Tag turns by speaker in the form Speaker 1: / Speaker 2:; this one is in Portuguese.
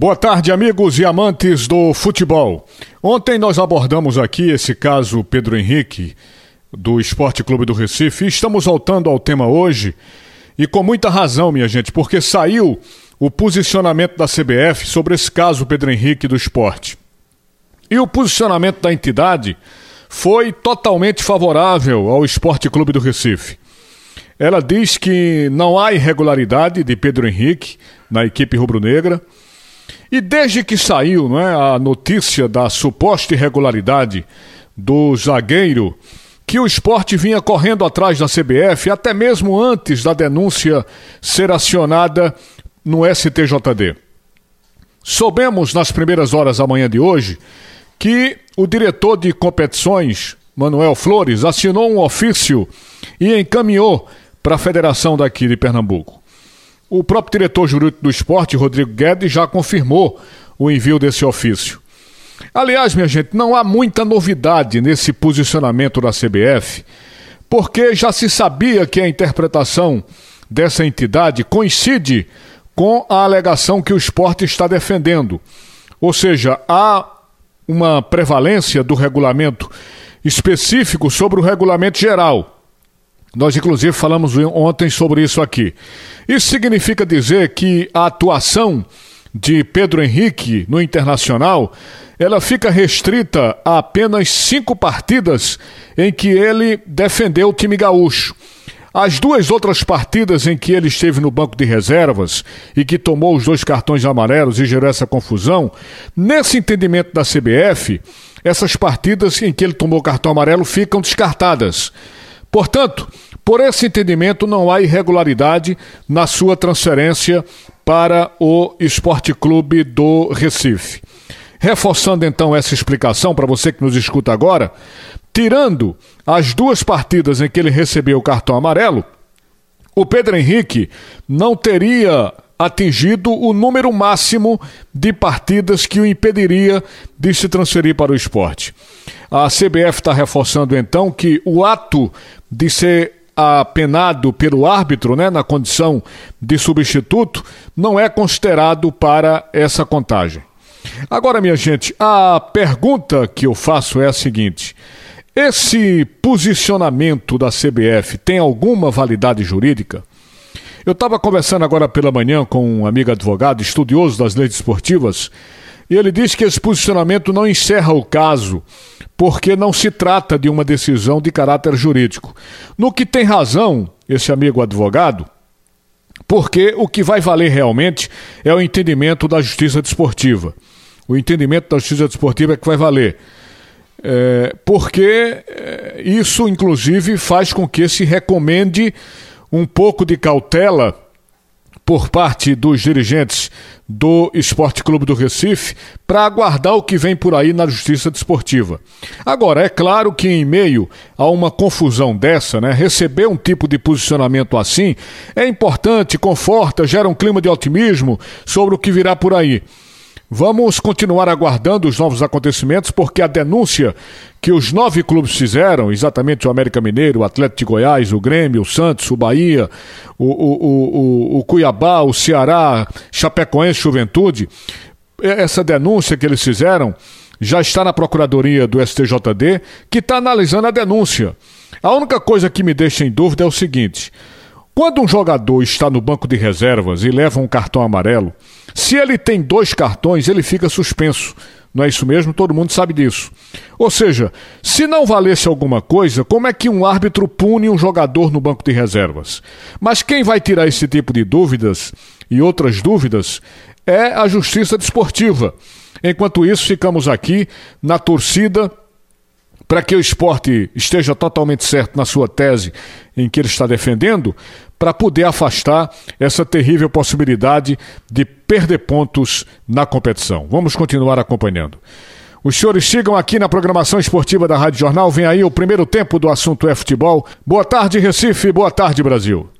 Speaker 1: Boa tarde, amigos e amantes do futebol. Ontem nós abordamos aqui esse caso Pedro Henrique, do Esporte Clube do Recife, e estamos voltando ao tema hoje, e com muita razão, minha gente, porque saiu o posicionamento da CBF sobre esse caso Pedro Henrique do esporte. E o posicionamento da entidade foi totalmente favorável ao Esporte Clube do Recife. Ela diz que não há irregularidade de Pedro Henrique na equipe rubro-negra e desde que saiu não é, a notícia da suposta irregularidade do zagueiro, que o esporte vinha correndo atrás da CBF, até mesmo antes da denúncia ser acionada no STJD. Soubemos nas primeiras horas da manhã de hoje que o diretor de competições, Manuel Flores, assinou um ofício e encaminhou para a federação daqui de Pernambuco. O próprio diretor jurídico do esporte, Rodrigo Guedes, já confirmou o envio desse ofício. Aliás, minha gente, não há muita novidade nesse posicionamento da CBF, porque já se sabia que a interpretação dessa entidade coincide com a alegação que o esporte está defendendo. Ou seja, há uma prevalência do regulamento específico sobre o regulamento geral. Nós, inclusive, falamos ontem sobre isso aqui. Isso significa dizer que a atuação de Pedro Henrique no Internacional ela fica restrita a apenas cinco partidas em que ele defendeu o time gaúcho. As duas outras partidas em que ele esteve no banco de reservas e que tomou os dois cartões amarelos e gerou essa confusão, nesse entendimento da CBF, essas partidas em que ele tomou cartão amarelo ficam descartadas. Portanto, por esse entendimento, não há irregularidade na sua transferência para o Esporte Clube do Recife. Reforçando então essa explicação para você que nos escuta agora, tirando as duas partidas em que ele recebeu o cartão amarelo, o Pedro Henrique não teria atingido o número máximo de partidas que o impediria de se transferir para o esporte. A CBF está reforçando então que o ato de ser apenado pelo árbitro, né, na condição de substituto, não é considerado para essa contagem. Agora, minha gente, a pergunta que eu faço é a seguinte: esse posicionamento da CBF tem alguma validade jurídica? Eu estava conversando agora pela manhã com um amigo advogado, estudioso das leis esportivas, e ele disse que esse posicionamento não encerra o caso, porque não se trata de uma decisão de caráter jurídico. No que tem razão esse amigo advogado, porque o que vai valer realmente é o entendimento da justiça desportiva. O entendimento da justiça desportiva é que vai valer. É, porque é, isso, inclusive, faz com que se recomende um pouco de cautela por parte dos dirigentes do Esporte Clube do Recife para aguardar o que vem por aí na justiça desportiva. Agora, é claro que em meio a uma confusão dessa, né, receber um tipo de posicionamento assim é importante, conforta, gera um clima de otimismo sobre o que virá por aí. Vamos continuar aguardando os novos acontecimentos, porque a denúncia que os nove clubes fizeram, exatamente o América Mineiro, o Atlético de Goiás, o Grêmio, o Santos, o Bahia, o, o, o, o Cuiabá, o Ceará, Chapecoense, Juventude, essa denúncia que eles fizeram já está na Procuradoria do STJD, que está analisando a denúncia. A única coisa que me deixa em dúvida é o seguinte: quando um jogador está no banco de reservas e leva um cartão amarelo, se ele tem dois cartões, ele fica suspenso. Não é isso mesmo? Todo mundo sabe disso. Ou seja, se não valesse alguma coisa, como é que um árbitro pune um jogador no banco de reservas? Mas quem vai tirar esse tipo de dúvidas e outras dúvidas é a justiça desportiva. Enquanto isso, ficamos aqui na torcida para que o esporte esteja totalmente certo na sua tese em que ele está defendendo, para poder afastar essa terrível possibilidade de perder pontos na competição. Vamos continuar acompanhando. Os senhores sigam aqui na programação esportiva da Rádio Jornal. Vem aí o primeiro tempo do assunto é futebol. Boa tarde, Recife. Boa tarde, Brasil.